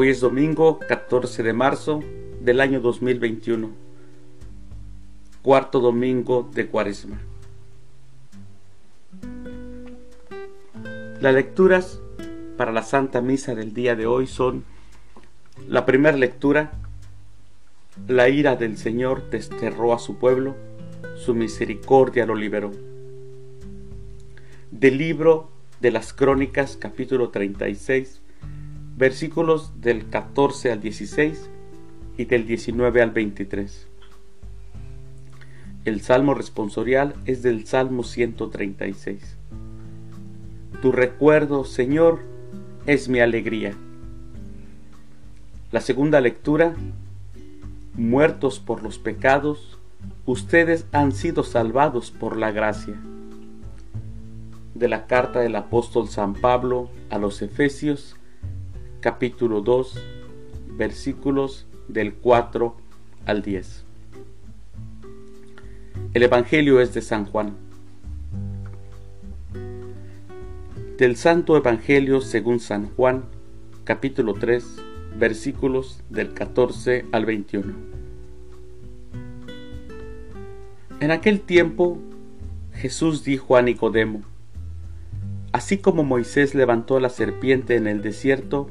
Hoy es domingo 14 de marzo del año 2021, cuarto domingo de Cuaresma. Las lecturas para la Santa Misa del día de hoy son la primera lectura, la ira del Señor desterró a su pueblo, su misericordia lo liberó. Del libro de las Crónicas capítulo 36, versículos del 14 al 16 y del 19 al 23. El salmo responsorial es del Salmo 136. Tu recuerdo, Señor, es mi alegría. La segunda lectura, muertos por los pecados, ustedes han sido salvados por la gracia. De la carta del apóstol San Pablo a los Efesios, capítulo 2, versículos del 4 al 10. El Evangelio es de San Juan. Del Santo Evangelio según San Juan, capítulo 3, versículos del 14 al 21. En aquel tiempo Jesús dijo a Nicodemo, Así como Moisés levantó la serpiente en el desierto,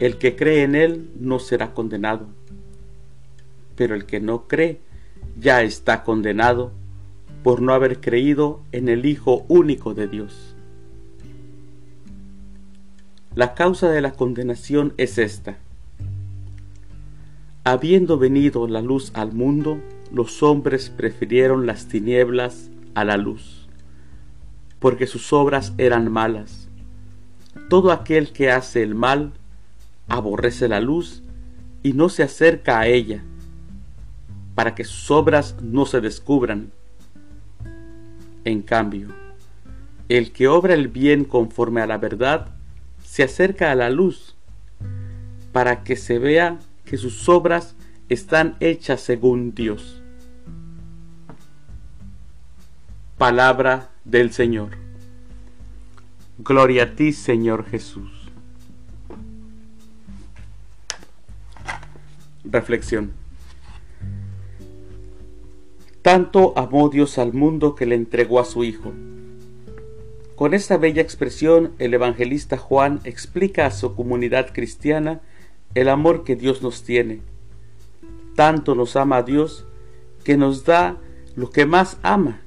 El que cree en Él no será condenado, pero el que no cree ya está condenado por no haber creído en el Hijo único de Dios. La causa de la condenación es esta. Habiendo venido la luz al mundo, los hombres prefirieron las tinieblas a la luz, porque sus obras eran malas. Todo aquel que hace el mal aborrece la luz y no se acerca a ella, para que sus obras no se descubran. En cambio, el que obra el bien conforme a la verdad, se acerca a la luz, para que se vea que sus obras están hechas según Dios. Palabra del Señor. Gloria a ti, Señor Jesús. Reflexión. Tanto amó Dios al mundo que le entregó a su Hijo. Con esta bella expresión, el evangelista Juan explica a su comunidad cristiana el amor que Dios nos tiene. Tanto nos ama a Dios que nos da lo que más ama.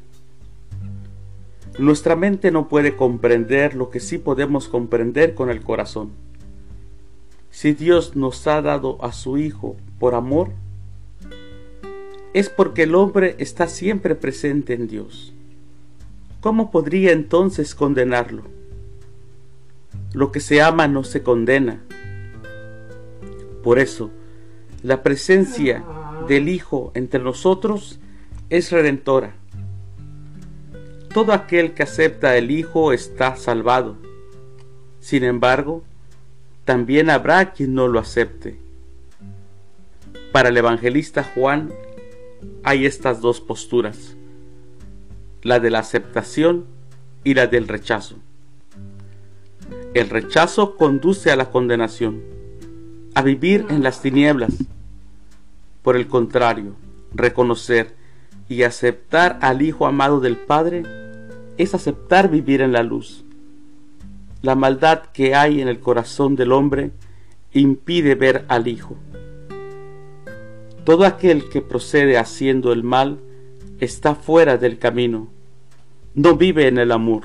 Nuestra mente no puede comprender lo que sí podemos comprender con el corazón. Si Dios nos ha dado a su Hijo por amor, es porque el hombre está siempre presente en Dios. ¿Cómo podría entonces condenarlo? Lo que se ama no se condena. Por eso, la presencia del Hijo entre nosotros es redentora. Todo aquel que acepta el Hijo está salvado. Sin embargo, también habrá quien no lo acepte. Para el evangelista Juan hay estas dos posturas, la de la aceptación y la del rechazo. El rechazo conduce a la condenación, a vivir en las tinieblas. Por el contrario, reconocer y aceptar al Hijo amado del Padre es aceptar vivir en la luz. La maldad que hay en el corazón del hombre impide ver al Hijo. Todo aquel que procede haciendo el mal está fuera del camino, no vive en el amor,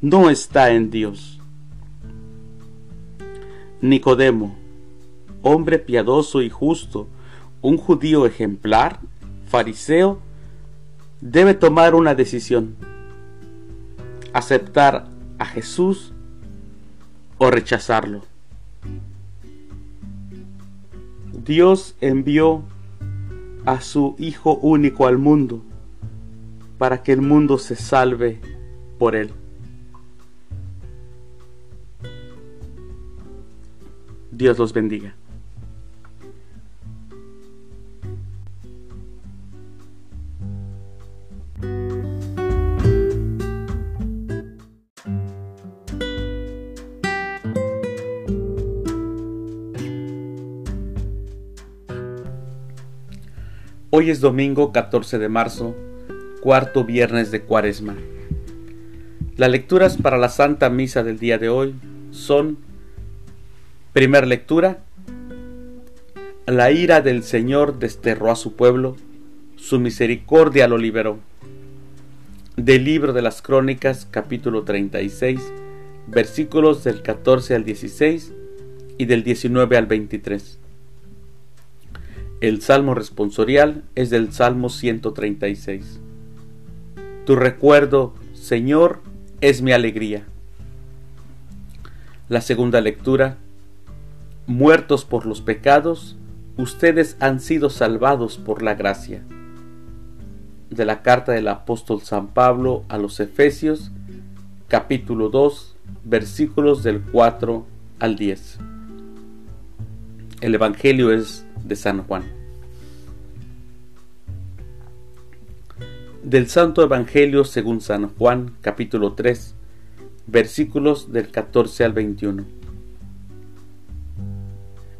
no está en Dios. Nicodemo, hombre piadoso y justo, un judío ejemplar, fariseo, debe tomar una decisión, aceptar a Jesús o rechazarlo. Dios envió a su Hijo único al mundo para que el mundo se salve por él. Dios los bendiga. Hoy es domingo 14 de marzo, cuarto viernes de Cuaresma. Las lecturas para la Santa Misa del día de hoy son, primer lectura, la ira del Señor desterró a su pueblo, su misericordia lo liberó. Del libro de las Crónicas, capítulo 36, versículos del 14 al 16 y del 19 al 23. El salmo responsorial es del Salmo 136. Tu recuerdo, Señor, es mi alegría. La segunda lectura. Muertos por los pecados, ustedes han sido salvados por la gracia. De la carta del apóstol San Pablo a los Efesios, capítulo 2, versículos del 4 al 10. El Evangelio es de San Juan. Del Santo Evangelio según San Juan capítulo 3 versículos del 14 al 21.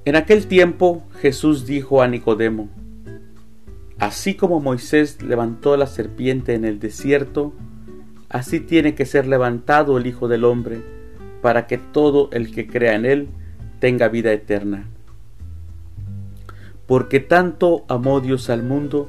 En aquel tiempo Jesús dijo a Nicodemo, Así como Moisés levantó la serpiente en el desierto, así tiene que ser levantado el Hijo del Hombre, para que todo el que crea en él tenga vida eterna porque tanto amó Dios al mundo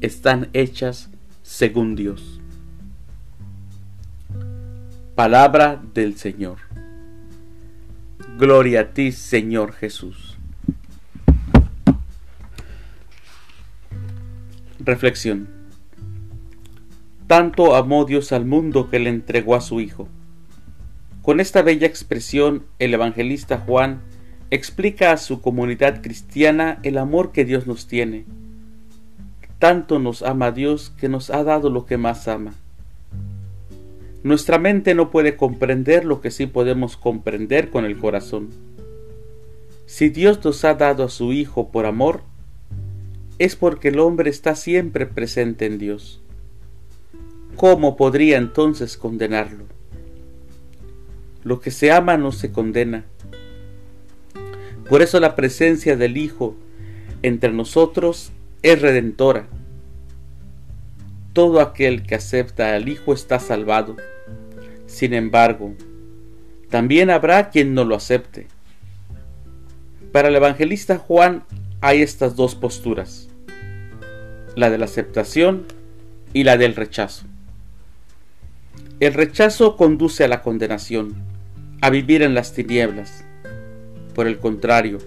están hechas según Dios. Palabra del Señor. Gloria a ti, Señor Jesús. Reflexión. Tanto amó Dios al mundo que le entregó a su Hijo. Con esta bella expresión, el evangelista Juan explica a su comunidad cristiana el amor que Dios nos tiene. Tanto nos ama Dios que nos ha dado lo que más ama. Nuestra mente no puede comprender lo que sí podemos comprender con el corazón. Si Dios nos ha dado a su Hijo por amor, es porque el hombre está siempre presente en Dios. ¿Cómo podría entonces condenarlo? Lo que se ama no se condena por eso la presencia del Hijo entre nosotros es redentora. Todo aquel que acepta al Hijo está salvado. Sin embargo, también habrá quien no lo acepte. Para el evangelista Juan hay estas dos posturas, la de la aceptación y la del rechazo. El rechazo conduce a la condenación, a vivir en las tinieblas. Por el contrario,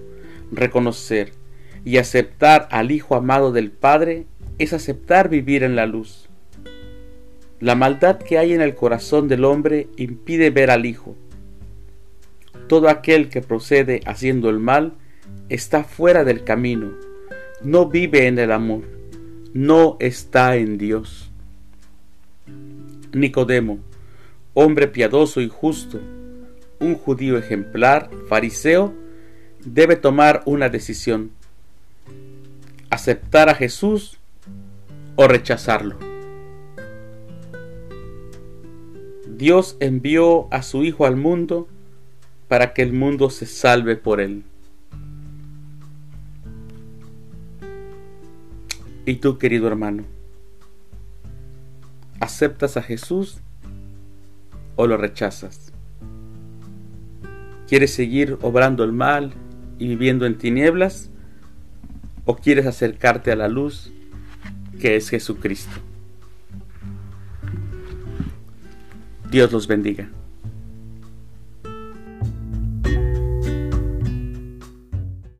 reconocer y aceptar al Hijo amado del Padre es aceptar vivir en la luz. La maldad que hay en el corazón del hombre impide ver al Hijo. Todo aquel que procede haciendo el mal está fuera del camino, no vive en el amor, no está en Dios. Nicodemo, hombre piadoso y justo, un judío ejemplar, fariseo, debe tomar una decisión. Aceptar a Jesús o rechazarlo. Dios envió a su Hijo al mundo para que el mundo se salve por él. ¿Y tú, querido hermano? ¿Aceptas a Jesús o lo rechazas? ¿Quieres seguir obrando el mal y viviendo en tinieblas? ¿O quieres acercarte a la luz que es Jesucristo? Dios los bendiga.